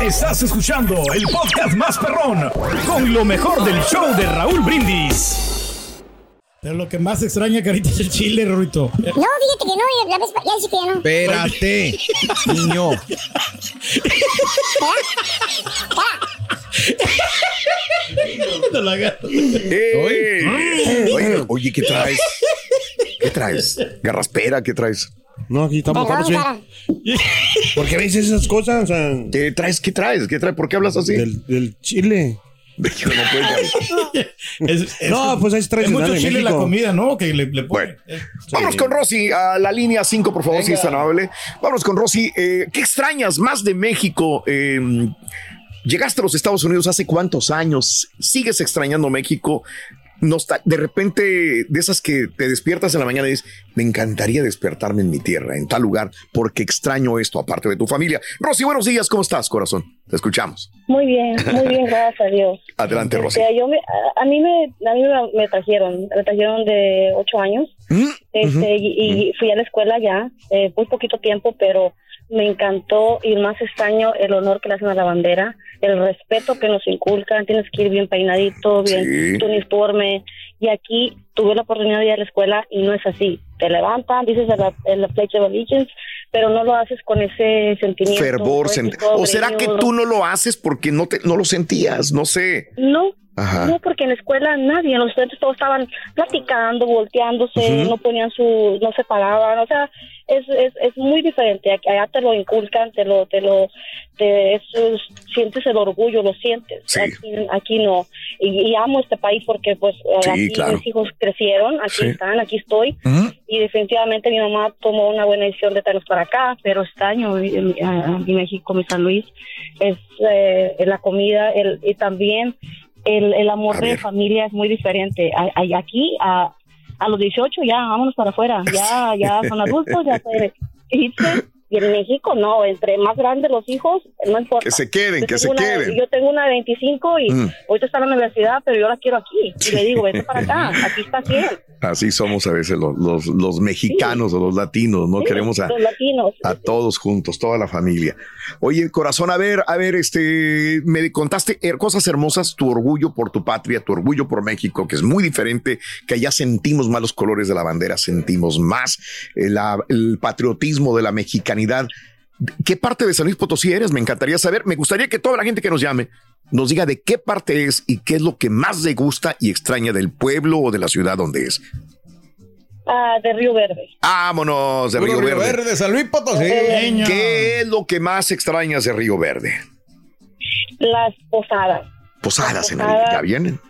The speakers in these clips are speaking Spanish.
Estás escuchando el podcast más perrón con lo mejor del show de Raúl Brindis. Pero lo que más extraña, Carita, es el chile, Rorito. No, fíjate que no, la vez ya dice que ya no. Espérate, niño. No la. ¡Eh! Oye, ¿qué traes? ¿Qué traes? ¿Garraspera? ¿Qué traes? No, aquí estamos. ¿Por qué me dices esas cosas? O sea, ¿Qué traes? ¿Qué traes? ¿Qué traes? ¿Por qué hablas así? del, del chile. No puedes. Es- es- No, pues ahí es es tradicional mucho en chile la México. comida, ¿no? Que le, le. Bueno, Vámonos con Rosy a la línea 5, por favor, si es tan amable. Vámonos con Rosy. Eh, ¿Qué extrañas más de México? Eh, llegaste a los Estados Unidos hace cuántos años? ¿Sigues extrañando México? De repente, de esas que te despiertas en la mañana y dices, me encantaría despertarme en mi tierra, en tal lugar, porque extraño esto, aparte de tu familia. Rosy, buenos días, ¿cómo estás, corazón? Te escuchamos. Muy bien, muy bien, gracias a Dios. Adelante, Rosy. Este, yo me- a, a mí me, a mí me, me trajeron, me trajeron de ocho años, ¿Mm? este, y, y fui a la escuela ya, eh, muy poquito tiempo, pero me encantó y más extraño el honor que le hacen a la bandera, el respeto que nos inculcan, tienes que ir bien peinadito, bien Sí. tu uniforme, y aquí tuve la oportunidad de ir a la escuela y no es así, te levantan, dices el, el Pledge of Allegiance, pero no lo haces con ese sentimiento. Fervor. sent- ¿O será que tú no lo haces porque no, te, no lo sentías? No sé. No, Ajá. no, porque en la escuela nadie, los estudiantes todos estaban platicando, volteándose, no ponían su, no se paraban, o sea, es, es, es muy diferente, allá te lo inculcan, te lo, te lo, te, es- sientes el orgullo, lo sientes, Sí. aquí, aquí no, y, y amo este país porque pues eh, Sí, aquí claro. mis hijos crecieron, aquí Sí. están, aquí estoy, y definitivamente mi mamá tomó una buena decisión de traernos para acá, pero este año en, en- en México, mi San Luis, es eh, la comida el, y también el, el amor de familia es muy diferente. A- a- Aquí a, a los 18 ya vámonos para afuera, ya ya son adultos, ya irse. Y en México no, entre más grandes los hijos, no importa. Que se queden, Yo que se una- queden. Yo tengo una de 25 y Mm. ahorita está en la universidad, pero yo la quiero aquí. Y le digo, vete para acá, aquí está bien. Así somos a veces los, los, los mexicanos o los latinos, ¿no? Sí, Queremos a, los latinos. a todos juntos, toda la familia. Oye, corazón, a ver, a ver, este, me contaste cosas hermosas, tu orgullo por tu patria, tu orgullo por México, que es muy diferente, que allá sentimos más los colores de la bandera, sentimos más eh, el patriotismo de la mexicanidad. ¿Qué parte de San Luis Potosí eres? Me encantaría saber. Me gustaría que toda la gente que nos llame nos diga de qué parte es y qué es lo que más le gusta y extraña del pueblo o de la ciudad donde es. Ah, de Río Verde. Vámonos de Puro Río Verde. San Luis Potosí. ¿Qué es lo que más extrañas de Río Verde? Las posadas. Posadas en el Posadas. ya vienen.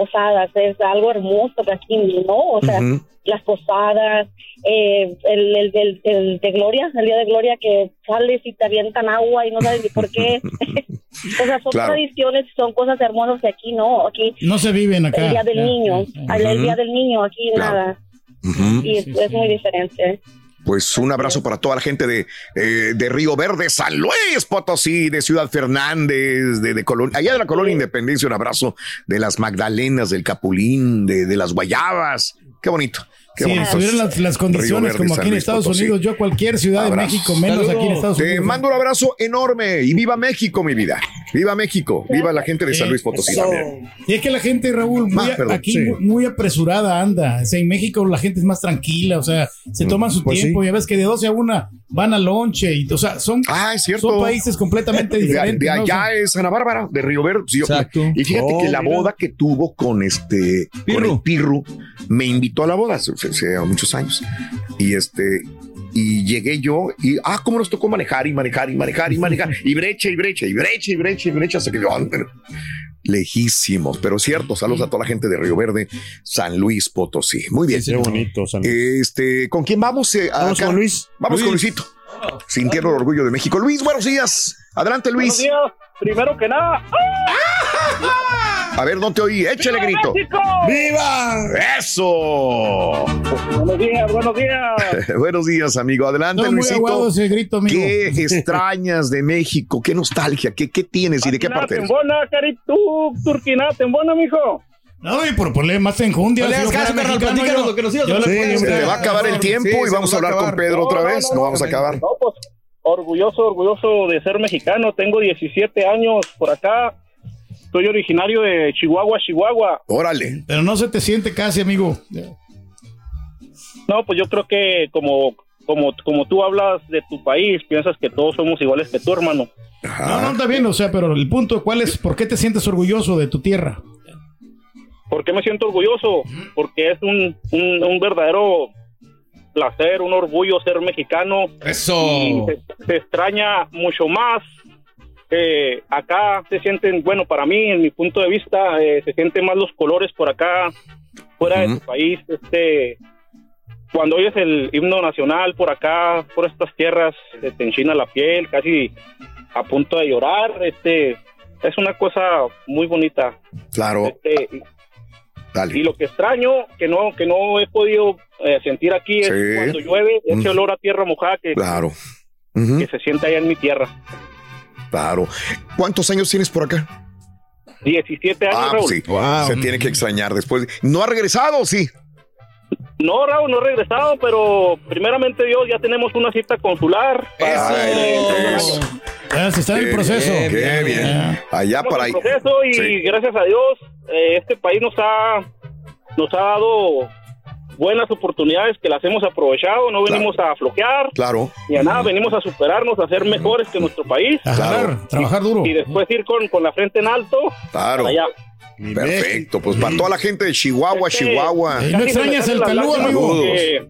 Posadas, es algo hermoso que aquí no, o sea, las posadas, eh, el, el, el- el de Gloria, el día de Gloria que sales y te avientan agua y no sabes ni por qué. o sea, son Claro. tradiciones, son cosas hermosas que aquí no, aquí No se viven acá. el día del Ya, niño, ya, el, día del niño, aquí Claro. nada, y es, es muy diferente. Pues un abrazo para toda la gente de, eh, de Río Verde, San Luis Potosí, de Ciudad Fernández, de, de Colón- allá de la colonia Independencia, un abrazo de las Magdalenas, del Capulín, de, de las Guayabas. Qué bonito. Qué estuvieran las, las condiciones Verde, como aquí en Estados Potosí. Unidos, yo a cualquier ciudad Abrazo. de México, menos aquí en Estados Te Unidos. mando un abrazo enorme y viva México, mi vida. Viva México, viva la gente de San Luis Potosí Eso. también. Y es que la gente, Raúl, muy, Ah, perdón, aquí sí. muy, muy apresurada anda. O sea, en México la gente es más tranquila, o sea, se toman su Pues tiempo. Ya ves que de 12 a 1 van al lonche. Y, o sea, son, Ah, es cierto. son países completamente diferentes. de allá es Ana Bárbara, de Río Verde. Sí, yo- Exacto. Y fíjate Oh, que la mira. boda que tuvo con este con Pirru. el Pirru me invitó a la boda hace, hace muchos años. Y este y llegué yo y ah, cómo nos tocó manejar y manejar y manejar y manejar y brecha y brecha y brecha y brecha y brecha hasta que yo ah, lejísimos, pero cierto. Saludos a toda la gente de Río Verde, San Luis Potosí. Muy bien. Qué bonito, San Luis. Este, ¿con quién vamos? eh, Vamos acá? con Luis. Vamos con Luis. Luisito. Sintiendo el orgullo de México. Luis, buenos días. Adelante, Luis. Buenos días. Primero que nada, A ver, no te oí. Échale grito. México. ¡Viva! Eso. Buenos días, buenos días. Buenos días, amigo. Adelante, Luisito. aguado ese grito, amigo. ¿Qué extrañas de México? ¿Qué nostalgia? ¿Qué, qué tienes y de qué parte? eres? Tembona, Caritú, Turquina, Tembona, mijo. No, y por ponerle más enjundia. No le hagas caso, carnal, platícanos lo que nos ibas Se va a acabar el tiempo Sí, y vamos a hablar con. Pedro otra No, vez. no, No vamos a acabar. No, pues, orgulloso, orgulloso de ser mexicano. Tengo 17 años por acá. Soy originario de Chihuahua, Chihuahua. Órale. Pero no se te siente casi, amigo. No, pues yo creo que como, como, como tú hablas de tu país, piensas que todos somos iguales que tu hermano. No, no, Ajá. está bien, o sea, pero el punto, ¿cuál es? ¿Por qué te sientes orgulloso de tu tierra? ¿Por qué me siento orgulloso? Porque es un, un, un verdadero placer, un orgullo ser mexicano. Y Eso. se, se extraña mucho más. Eh, acá se sienten, bueno, para mí, en mi punto de vista, eh, se sienten más los colores por acá, fuera de tu país. Este, cuando oyes el himno nacional por acá, por estas tierras, se te enchina la piel, casi a punto de llorar. Este, es una cosa muy bonita. Claro. Este, y Dale. lo que extraño, que no, que no he podido eh, sentir aquí, es Sí. cuando llueve, ese olor a tierra mojada que, Claro. Que se siente allá en mi tierra. Claro. ¿Cuántos años tienes por acá? 17 años, Ah, Raúl. sí. Wow. Se tiene que extrañar después. ¿No ha regresado? Sí. No, Raúl, no he regresado, pero primeramente Dios, ya tenemos una cita consular. Ay, Eso. Se está en el proceso. bien, Qué bien. Allá Estamos para ahí. en proceso y Sí. gracias a Dios, eh, este país nos ha, nos ha dado buenas oportunidades que las hemos aprovechado. No venimos a floquear Claro. ni a nada, venimos a superarnos, a ser mejores que nuestro país A jalar, trabajar duro. y después ir con, con la frente en alto Claro. allá. Perfecto. Pues para toda la gente de Chihuahua, Este, Chihuahua. Eh, ¿No Casi se me extrañas salen el las calú, amigo? porque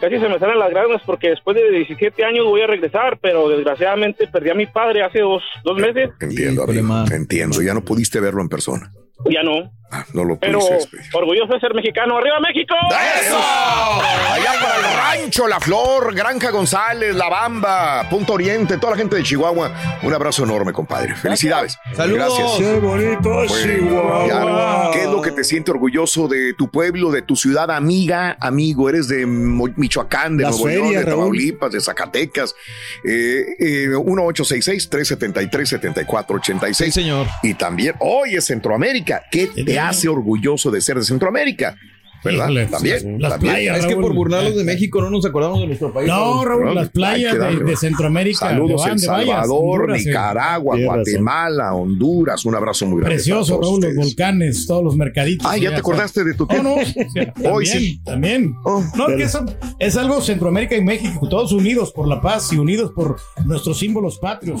Casi se me salen las lágrimas porque después de 17 años voy a regresar, pero desgraciadamente perdí a mi padre hace dos, dos meses. Entiendo, amigo. Entiendo. Ya no pudiste verlo en persona. Ya no. Ah, no lo Pero despedir. orgulloso de ser mexicano. ¡Arriba México! ¡Eso! Allá para el rancho, La Flor, Granja González, La Bamba, Punto Oriente, toda la gente de Chihuahua. Un abrazo enorme, compadre. Felicidades. Saludos. Gracias. Qué bonito Chihuahua. ¿Qué es lo que te siente orgulloso de tu pueblo, de tu ciudad amiga, amigo? Eres de Michoacán, de Las Nuevo León, de Raúl. Tamaulipas, de Zacatecas. Eh, eh, 1866-373-7486. Sí, señor. Y también, hoy es Centroamérica. ¿Qué te hace orgulloso de ser de Centroamérica? ¿Verdad? Híjole, también. Las también. playas, Es que por burlarlos de México no nos acordamos de nuestro país. No, Raúl, Raúl, las playas de, de Centroamérica. Saludos de El Salvador, Honduras, Nicaragua. Guatemala, Honduras. Un abrazo muy grande. Precioso, Raúl, los ustedes. volcanes, todos los mercaditos. Ah, ya te acordaste de tu No, tiempo. no, o sea, también, Hoy sí. también. Oh, no, pero- que eso es algo Centroamérica y México, todos unidos por la paz y unidos por nuestros símbolos patrios.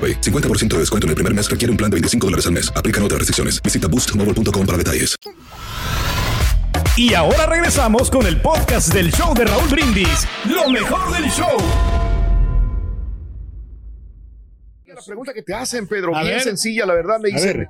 AroPay. 50% de descuento en el primer mes requiere un plan de 25 dólares al mes. Aplican otras restricciones. Visita boostmobile.com para detalles. Y ahora regresamos con el podcast del show de Raúl Brindis. Lo mejor del show. La pregunta que te hacen, Pedro, A bien ver. sencilla, la verdad, me A dicen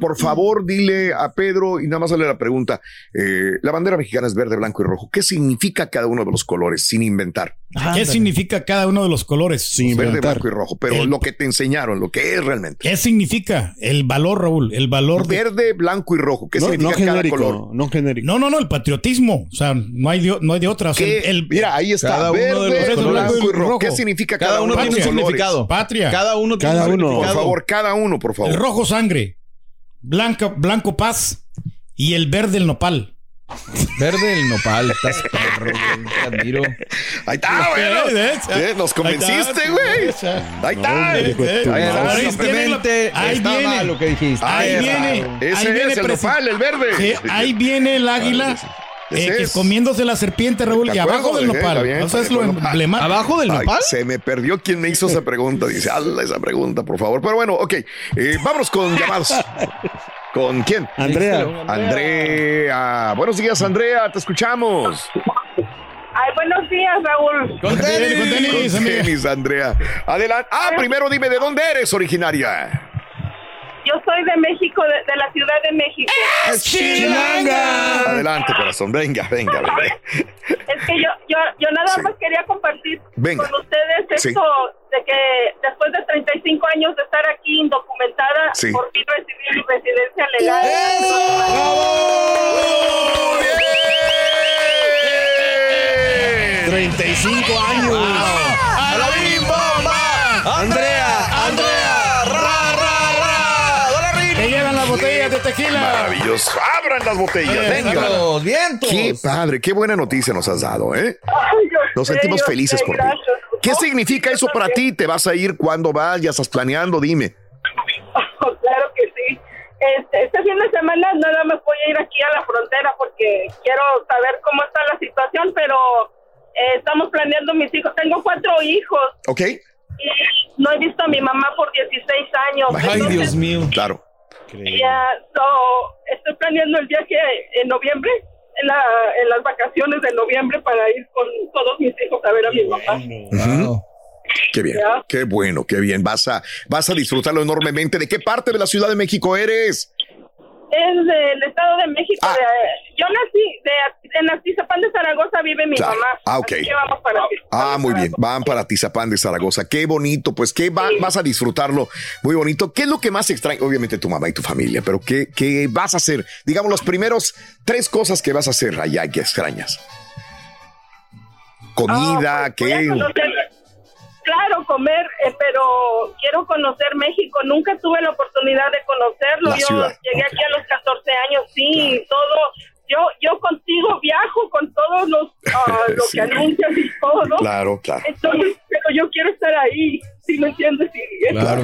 por favor dile a Pedro y nada más sale la pregunta. eh, la bandera mexicana es verde, blanco y rojo. ¿Qué significa cada uno de los colores sin inventar? ¿Qué significa cada uno de los colores? Sin Verde, inventar. blanco y rojo, pero El- lo que te enseñaron, lo que es realmente. ¿Qué significa? El valor, Raúl, el valor de... Verde, blanco y rojo. ¿Qué No, no significa cada color? genérico, no genérico. No, no, no, el patriotismo. O sea, no hay de, no hay de otra. O sea, Mira, ahí está. Cada uno de los Verde, colores. blanco y rojo. ¿Qué significa cada, Cada uno de tiene un los colores? significado. Patria. Cada uno tiene Cada un uno. Por significado. favor, cada uno, por favor. El rojo sangre, blanca, blanco paz y el verde el nopal. Verde el nopal. Estás perro, güey. Te admiro. Ahí está. Eh, Nos convenciste, güey. Ahí está. Ahí está. Ahí viene. lo que dijiste. Ahí viene. Ese ahí viene es el nopal, el verde. Sí, ahí viene el águila. Eh, que comiéndose la serpiente, Raúl, ¿De y abajo del nopal. bien, o sea, es está lo bien. emblemático. ¿Abajo del Ay, nopal? se me perdió quien me hizo esa pregunta. Dice, hazle esa pregunta, por favor. Pero bueno, ok. Eh, vámonos con llamados. ¿Con quién? Andrea, Andrea. Buenos días, Andrea. Te escuchamos. Ay, buenos días, Raúl. Con tenis, con tenis. Con tenis, Andrea. Adelante. Ah, primero dime de dónde eres originaria. Yo soy de México, de, de la Ciudad de México. ¡Chilanga! Adelante, corazón. Venga, venga, venga. Es que yo, yo, yo nada Sí. más quería compartir Venga. con ustedes Sí. esto de que después de 35 años de estar aquí indocumentada, Sí. por fin recibí mi residencia legal. ¡Bien! 35 años. ¡A la bomba! Botellas de tequila. Maravilloso. Abran las botellas. Eh, Venga. ¡Vientos! ¡Vientos! Qué padre, qué buena noticia nos has dado, ¿eh? Ay, Nos sé, sentimos felices sé, por ti. ¿Qué No, significa eso para ti? ¿Te vas a ir? ¿Cuándo vas? ¿Ya estás planeando? Dime. Claro que sí. Este, este fin de semana nada más voy a ir aquí a la frontera porque quiero saber cómo está la situación, pero eh, estamos planeando mis hijos. Tengo cuatro hijos ¿Ok? y no he visto a mi mamá por 16 años. ¡Ay, Entonces, Dios mío! Claro. Ya, so, estoy planeando el viaje en noviembre, en, la, en las vacaciones de noviembre para ir con todos mis hijos a ver a mi mamá. Wow. Qué bien. Qué bueno, qué bien. Vas a, vas a disfrutarlo enormemente. ¿De qué parte de la Ciudad de México eres? Es del Estado de México. Ah. de- yo nací de, en Atizapán de Zaragoza, vive mi Claro. mamá. Ah, ok. Así que vamos para Atizapán Ah, muy bien. Van para Tizapán de Zaragoza. Qué bonito. Pues qué va- vas a disfrutarlo. Muy bonito. ¿Qué es lo que más extraña? Obviamente tu mamá y tu familia, pero ¿qué, qué vas a hacer? Digamos, los primeros tres cosas que vas a hacer allá que extrañas. Comida, Ah, pues, voy a ¿qué? Claro, comer, eh, pero quiero conocer México. Nunca tuve la oportunidad de conocerlo. La yo ciudad, llegué aquí a los 14 años, sí, todo. Yo, yo contigo viajo con todos los ah, lo Sí. que anuncias y todo. Claro, claro. Entonces, pero yo quiero estar ahí, ¿sí me entiendes? Claro.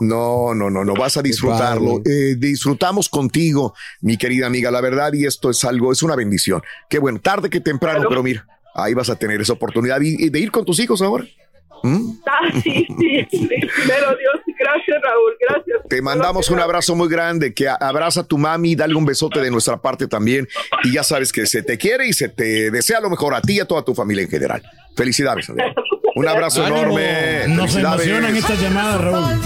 No, no, no, no, vas a disfrutarlo. Eh, disfrutamos contigo, mi querida amiga, la verdad, y esto es algo, es una bendición. Qué bueno, tarde que temprano, pero mira, ahí vas a tener esa oportunidad de ir con tus hijos ahora. ¿Mm? Ah, sí, sí, sí. Primero Dios, gracias Raúl, gracias. Te mandamos un abrazo muy grande, que abraza a tu mami, dale un besote de nuestra parte también, y ya sabes que se te quiere y se te desea lo mejor a ti y a toda tu familia en general. Felicidades, Andrea. Un abrazo Ánimo. enorme. Nos emocionan estas llamadas, Raúl.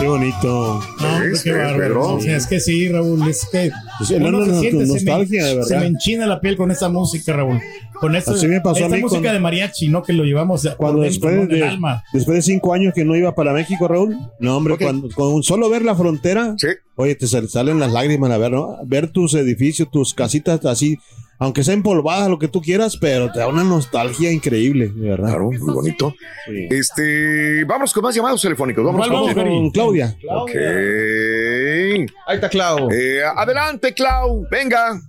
Qué bonito. No, ¿Ves, qué ves, bárbaro. Sea, es que sí, Raúl, es que Sí, uno no, no, se no, siente, tu se me- nostalgia, de verdad. Se me enchina la piel con esta música, Raúl. Con esta, Así me pasó a esta mí música cuando- de mariachi, ¿no? Que lo llevamos por Cuando dentro, después de, alma. después de cinco años que no iba para México, Raúl, no, hombre, cuando, con solo ver la frontera, Sí. oye, te sal- salen las lágrimas a ver, ¿no? Ver tus edificios, tus casitas así, aunque sea empolvadas, lo que tú quieras, pero te da una nostalgia increíble, de verdad. Claro, muy bonito. Sí. Este, vamos con más llamados telefónicos. Vamos ¿Cuál con, vamos, Con? Claudia. Ok. Ahí está Clau. Eh, adelante, Clau. Venga.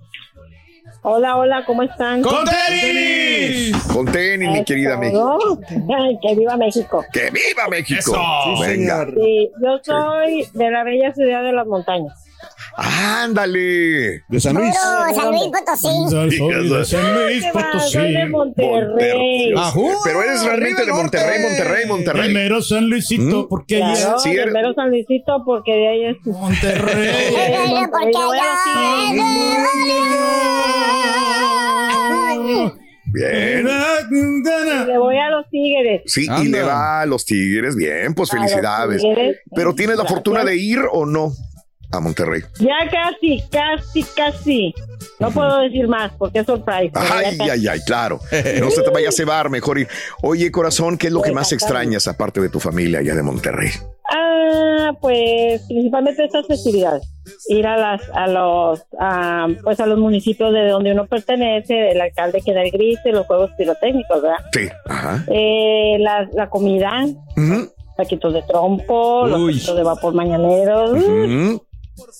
Hola, hola, ¿cómo están? ¡Con tenis! Con tenis, mi querida México. Que viva México. ¡Que viva México! Eso. Sí, Venga. señor. Sí, yo soy de la bella ciudad de las montañas. Ándale. De San Luis. Puro San Luis Potosí. De San Luis. Potosí. Soy de Monterrey. Ajú. Pero eres realmente de Monterrey, Monterrey, Monterrey. mero San Luisito, porque Claro, allá Sí, del eres- mero San Luisito, porque de ahí es. Monterrey. Porque allá- Bien. Le voy a los tigres. Sí, y le va a los Tigres. Bien, pues A felicidades. Tigres. Pero ¿tienes la Gracias. fortuna de ir o no a Monterrey? Ya casi, casi, casi. No puedo decir más porque es surprise. Ay, ay, ay, claro. No se te vaya a cebar, mejor ir. Oye, corazón, ¿qué es lo que más extrañas aparte de tu familia allá de Monterrey? Ah, pues principalmente estas festividades. Ir a las, a los, a, pues a los municipios de donde uno pertenece, el alcalde que da el grito, los juegos pirotécnicos, ¿verdad? Sí, ajá. Eh, la, la comida, Ujú, taquitos de trompo, los taquitos de vapor mañaneros, ujú,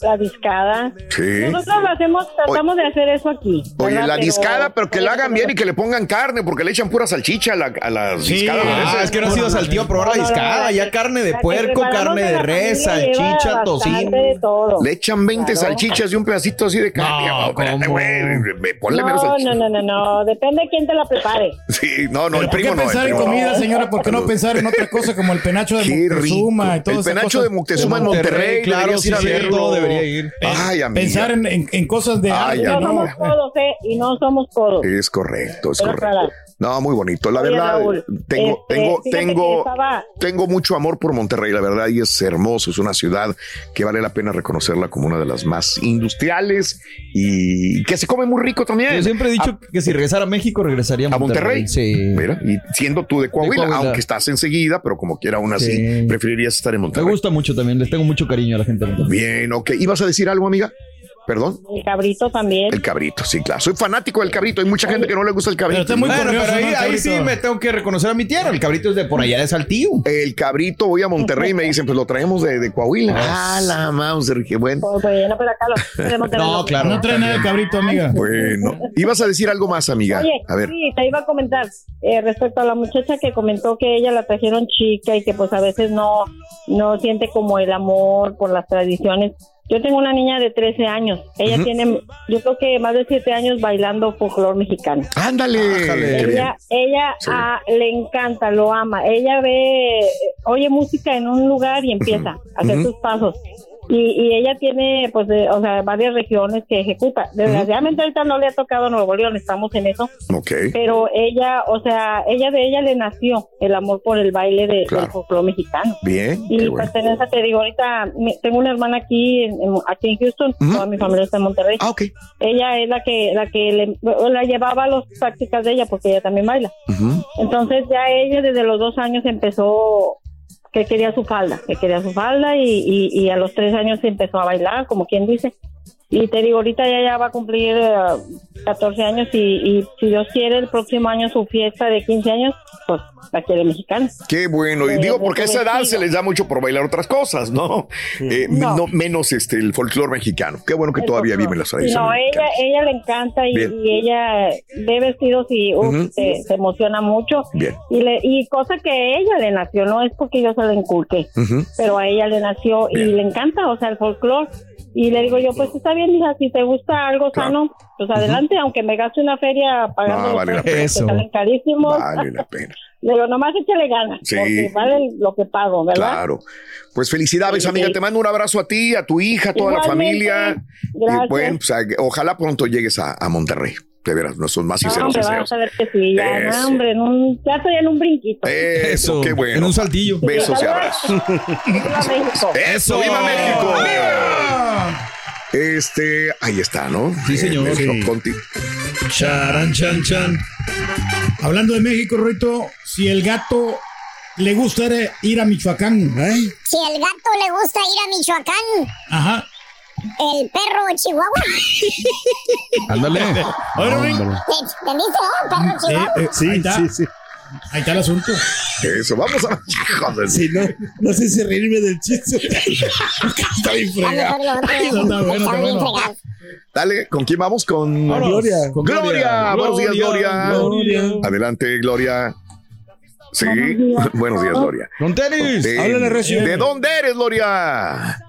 la discada. Sí. Nosotros lo hacemos, tratamos de hacer eso aquí. Oye, ¿verdad? la discada, pero que la hagan bien y que le pongan carne, porque le echan pura salchicha a la, a las Sí. discadas. a Ah, es que no has ido a Saltillo a probar la No, no, no, discada. la Ya carne de la puerco, carne de la res, salchicha, tocino. de todo. Le echan 20 Claro. salchichas y un pedacito así de carne. No, espérate, güey, me- Ponle No, menos no, salchicha. no, no, no, depende de quién te la prepare. Sí, no, no, el ¿Por qué primo no. el pensar en comida, señora? ¿Por qué no pensar en otra cosa como el penacho de Qué Moctezuma El penacho de Moctezuma en Monterrey. claro, sí, cierto, verlo. debería ir. Ay, amiga. Pensar en, en- en cosas de Ay, No. ¿no? somos codos, ¿eh? Y no somos codos. Es correcto, es Quiero correcto. aclarar. No, muy bonito. La Oye, verdad, Raúl, tengo, este, tengo, tengo, estaba- tengo mucho amor por Monterrey, la verdad, y es hermoso. Es una ciudad que vale la pena reconocerla como una de las más industriales y que se come muy rico también. Yo siempre he dicho que si regresara a México, regresaría a ¿A Monterrey. Monterrey? Sí. Mira, y siendo tú de Coahuila, Coahuila. aunque estás enseguida, pero como quiera aún así, Sí. preferirías estar en Me Monterrey. gusta mucho también. Les tengo mucho cariño a la gente de Monterrey. Bien, ok. ¿Ibas a decir algo, amiga? Perdón. El cabrito también. El cabrito, sí, claro. Soy fanático del cabrito. Hay mucha gente que no le gusta el cabrito. Pero está muy Bueno, curioso, pero ahí, ¿no, ahí sí me tengo que reconocer a mi tierra. El cabrito es de por allá de Saltillo. El cabrito, voy a Monterrey y me dicen, pues lo traemos de, de Coahuila. Ah, Ah, la Mauser, qué bueno. Pues, pues, no, pero acá lo- de Monterrey No, claro. No trae nada de cabrito, amiga. Bueno, ibas a decir algo más, amiga. Oye, A ver. sí, te iba a comentar eh, respecto a la muchacha que comentó que ella la trajeron chica y que pues a veces no, no siente como el amor por las tradiciones. Yo tengo una niña de 13 años. Ella tiene, yo creo que más de 7 años bailando folclore mexicano. Ándale. Ájale. Ella, ella Sí. ah, le encanta, lo ama. Ella ve, oye música en un lugar y empieza a hacer sus pasos. Y, y ella tiene, pues, de- o sea, varias regiones que ejecuta. Desgraciadamente ahorita no le ha tocado Nuevo León, estamos en eso. Ok. Pero ella, o sea, ella de ella le nació el amor por el baile de, Claro. del folclore mexicano. Bien. Y Qué bueno. pertenece, te digo, ahorita tengo una hermana aquí, en, aquí en Houston, toda mi familia está en Monterrey. Ah, ok. Ella es la que la que le, la llevaba a las prácticas de ella porque ella también baila. Entonces ya ella desde los dos años empezó que quería su falda, que quería su falda y, y, y a los tres años empezó a bailar, como quien dice. Y te digo, ahorita ya, ya va a cumplir eh, 14 años y, y si Dios quiere el próximo año su fiesta de 15 años, pues la quiere mexicana. Qué bueno. Y Eh, digo, porque a esa edad se les da mucho por bailar otras cosas, ¿no? Eh, No. no, menos este el folclore mexicano. Qué bueno que El todavía folclore. viven las Sí, tradiciones. No, ella, ella le encanta y, y ella ve vestidos y uf, Ujú. se, se emociona mucho. Bien. Y, le, y cosa que a ella le nació, no es porque yo se la inculqué, Ujú. pero a ella le nació y Bien. le encanta, o sea, el folclore. Y le digo yo, pues está bien, hija, si te gusta algo Claro. sano, pues adelante, aunque me gaste una feria pagando No, los vale la precios pena. Eso. salen carísimos. Vale la pena. Le digo, nomás échale ganas, Sí. porque vale lo que pago, ¿verdad? Claro. Pues felicidades, Sí, amiga. sí. Te mando un abrazo a ti, a tu hija, a toda la Igualmente. familia. Gracias. Y bueno, pues, ojalá pronto llegues a, a Monterrey. De veras, nuestros más No, sinceros hombre, deseos. vamos a ver que sí, ya, no, hombre, en un, ya estoy en un brinquito. Eso, qué bueno. En un saltillo. Besos y abrazos. Viva México. Eso, viva México. Este, ahí está, ¿no? Sí, señor. Sí. conti- Charan, chan, chan. Hablando de México, Rito, si el gato le gusta ir a Michoacán, ¿eh? Si el gato le gusta ir a Michoacán, Ajá. el perro de Chihuahua. Ándale. ¿Entendiste? eh? Perro de eh, Chihuahua. eh, Sí, sí, sí. Ahí está el asunto. Eso, vamos a. De- Sí, no, no sé si reírme del chiste. Está bien fregado. no, está bueno, Está bueno. Dale, ¿con quién vamos? Con Vámonos. Gloria. Con Gloria. Buenos días, Gloria. Gloria. Adelante, Gloria. Sí, buenos días, Gloria. Con tenis. Háblale, Recio. ¿De dónde eres, Gloria?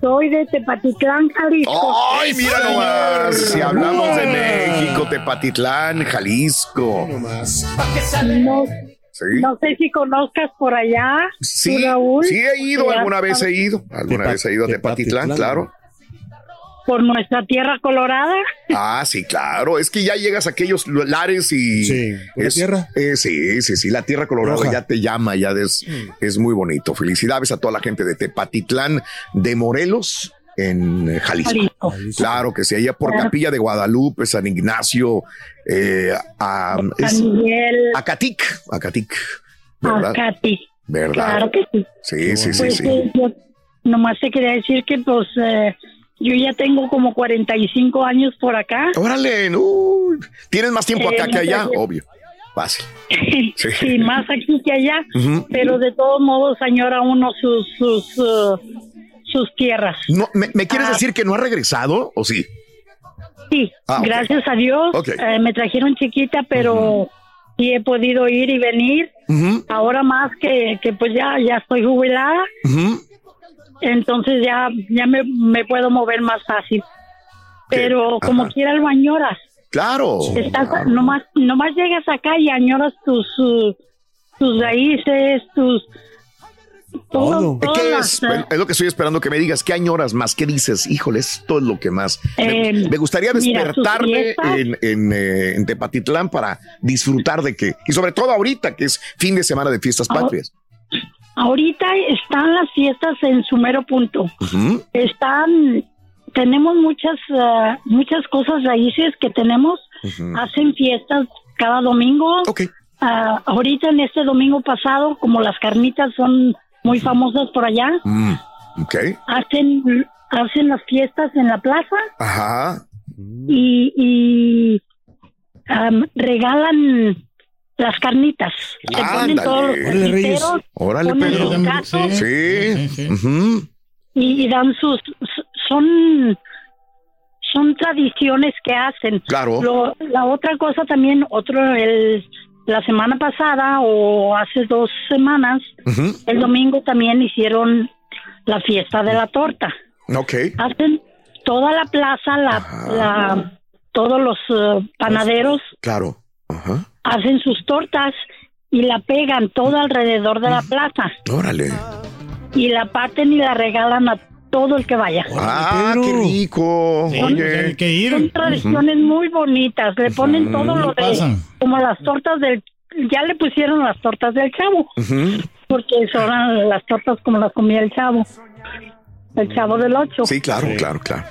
Soy de Tepatitlán, Jalisco. Ay, mira nomás. Si hablamos de México, Tepatitlán, Jalisco. No, Sí. no sé si conozcas por allá, Sí, Raúl. sí he ido, alguna vez he ido. Alguna vez he ido a Tepatitlán, claro. Por nuestra tierra colorada. Ah, sí, claro. Es que ya llegas a aquellos lares y. Sí, ¿pura es- tierra? eh, sí, sí, sí. La tierra colorada Roja. ya te llama, ya es, es muy bonito. Felicidades a toda la gente de Tepatitlán de Morelos. En eh, Jalisco. Jalisco. Claro que sí, allá por Claro. Capilla de Guadalupe, San Ignacio, eh, a, es- San Miguel, Acatic, Acatic, ¿verdad? Acati. ¿Verdad? Claro que sí. Sí, sí, sí, Pues, sí. eh, yo nomás te quería decir que pues eh, yo ya tengo como 45 años por acá. Órale, no. Tienes más tiempo acá Eh, que allá, obvio. Fácil. Sí. Sí, más aquí que allá, pero de todos modos añora uno sus sus uh, sus tierras. No, ¿me, me quieres Ah. decir que no ha regresado o sí? Sí, Ah, gracias a Dios. Ok. eh, me trajeron chiquita, pero sí he podido ir y venir. Ahora más que, que pues ya ya estoy jubilada, entonces ya ya me, me puedo mover más fácil. Pero como Ajá. quiera lo añoras. Claro. Estás, nomás, nomás llegas acá y añoras tus, tus raíces, tus... todo- ¿Qué es? eh, Es lo que estoy esperando que me digas. ¿Qué añoras más? ¿Qué dices? Híjole, esto es lo que más. Me- Eh, me, gustaría mira, despertarme fiestas. en, en, eh, en Tepatitlán para disfrutar de que. Y sobre todo ahorita, que es fin de semana de fiestas Ah, patrias. Ahorita están las fiestas en su mero punto. Están... Tenemos muchas uh, muchas cosas raíces que tenemos. Hacen fiestas cada domingo. Ah, ahorita en este domingo pasado, como las carnitas son muy famosas por allá, Mm, ok. hacen hacen las fiestas en la plaza Ajá. y, y am, regalan las carnitas. Se ponen todos los Órale, Reyes. carniceros, Órale, ponen Pedro. Sí. Ujú. y, y dan sus son son tradiciones que hacen. Claro. Lo- la otra cosa también, otro el la semana pasada o hace dos semanas, el domingo también hicieron la fiesta de la torta. Ok. hacen toda la plaza, la, la- todos los eh, panaderos Claro. Ajá. hacen sus tortas y la pegan todo alrededor de la plaza Órale. y la parten y la regalan a todo el que vaya. Ah, qué rico. Oye. Son tradiciones muy bonitas, le ponen Ujú. todo lo de Pasan. como las tortas del ya le pusieron las tortas del chavo, porque son las tortas como las comía el chavo. El chavo del ocho. Sí, claro, claro, claro.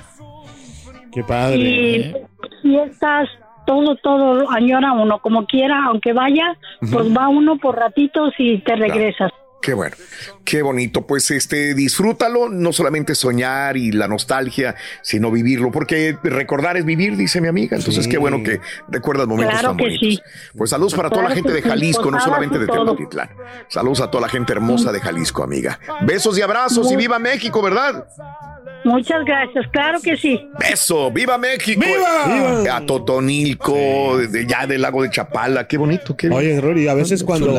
Qué padre. Y fiestas, todo, todo añora uno, como quiera, aunque vaya, pues va uno por ratitos y te regresas. Qué bueno, qué bonito. Pues este, disfrútalo, no solamente soñar y la nostalgia, sino vivirlo, porque recordar es vivir, dice mi amiga. Entonces, qué bueno que recuerdas momentos Claro tan que bonitos. sí. Pues saludos para toda la gente de sí, Jalisco, no solamente de. Tepatitlán. Saludos a toda la gente hermosa de Jalisco, amiga. Besos y abrazos y viva México, ¿verdad? Muchas gracias, claro que sí. Beso, viva México. ¡Viva! A Totonilco, de, ya del lago de Chapala, qué bonito, qué Oye, Rory, a veces cuando,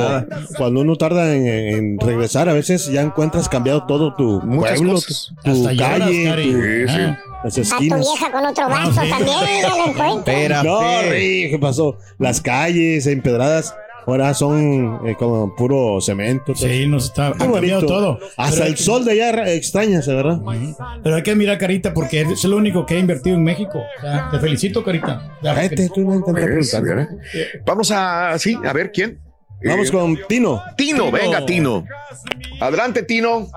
cuando uno tarda en, en regresar, a veces ya encuentras cambiado todo tu Muchas pueblo, cosas. tu, tu Hasta lloras, calle, Cari. tu- Sí, sí. ah, las A tu esquinas. vieja con otro vato también, ya lo encuentro. No, ¿qué pasó? Las calles empedradas ahora son eh, como puro cemento. Sí, nos está ha cambiado todo. Hasta Pero hay el que- sol de allá ra- extrañas, ¿verdad? Pero hay que mirar Carita porque es lo único que ha invertido en México. O sea, te felicito, Carita. Ya, Cállate, tú no. Vamos a, sí, a ver quién. Vamos Eh, con Tino. Tino, venga, Tino. Adelante, Tino.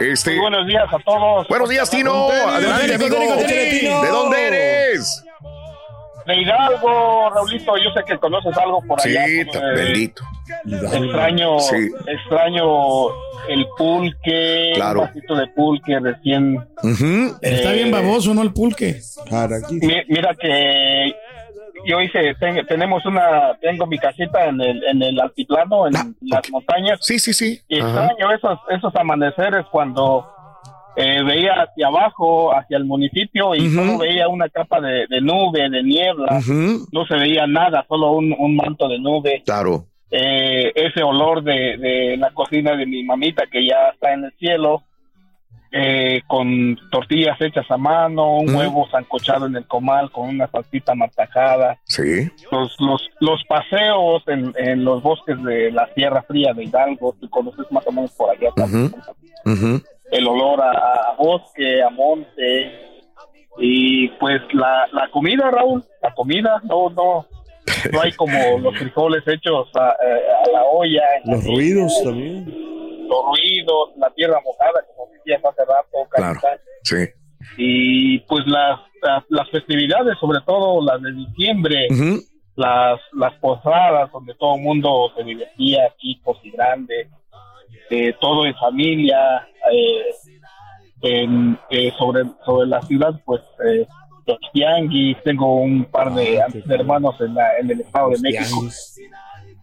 Este, buenos días a todos. Buenos días, Tino. Adelante, amigo. ¿De dónde eres? De Hidalgo, Raulito, yo sé que conoces algo por Sí, allá. ta- pues, bendito. Extraño, Sí. extraño el pulque, Claro. un vasito de pulque recién. Está bien baboso, ¿no? El pulque. Mi- mira que yo hice, ten- tenemos una, tengo mi casita en el, en el altiplano, en las montañas. Sí, sí, sí. Y extraño esos, esos amaneceres cuando eh, veía hacia abajo, hacia el municipio y solo veía una capa de, de nube, de niebla. No se veía nada, solo un, un manto de nube. Claro. Eh, ese olor de, de la cocina de mi mamita que ya está en el cielo. Eh, con tortillas hechas a mano, un Mm. huevo sancochado en el comal con una salsita martajada. Sí. Los, los, los paseos en, en los bosques de la Sierra Fría de Hidalgo, tú conoces más o menos por allá. Ujú. El olor a, a bosque, a monte. Y pues la, la comida, Raúl, la comida, no, no, no hay como los frijoles hechos a, eh, a la olla. Los ruidos también. Los ruidos, la tierra mojada, como decías hace rato, Claro. Sí. y pues las, las, las festividades, sobre todo las de diciembre, las, las posadas donde todo el mundo se divertía, chicos y grandes, eh, todo en familia, eh, en, eh, sobre, sobre la ciudad, pues eh, los tianguis, tengo un par de, de hermanos en, la, en el Estado de México.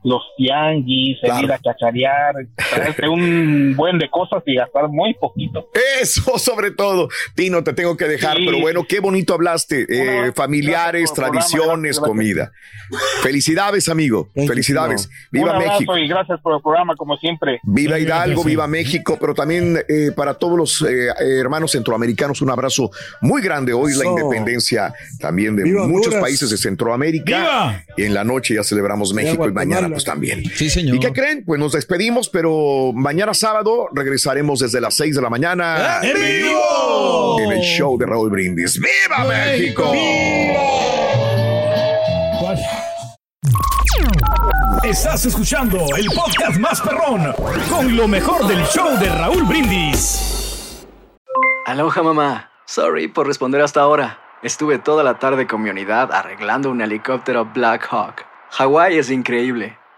Los tianguis, el ir a cacharear, traerte un buen de cosas y gastar muy poquito. Eso sobre todo. Tino, te tengo que dejar, Sí. pero bueno, qué bonito hablaste. Eh, familiares, programa, tradiciones, gracias, comida. Felicidades, amigo. Felicidades. Viva un México. y gracias por el programa, como siempre. Viva Hidalgo, viva México, pero también eh, para todos los eh, hermanos centroamericanos un abrazo muy grande. Hoy la independencia también de Viva muchos Honduras. países de Centroamérica. ¡Viva! Y en la noche ya celebramos México y mañana pues también. Sí, señor. ¿Y qué creen? Pues nos despedimos, pero mañana sábado regresaremos desde las 6 de la mañana. ¡En vivo! En el show de Raúl Brindis. ¡Viva México! Estás escuchando el podcast más perrón con lo mejor del show de Raúl Brindis. Aloha mamá. Sorry por responder hasta ahora. Estuve toda la tarde con mi unidad arreglando un helicóptero Black Hawk. Hawái es increíble.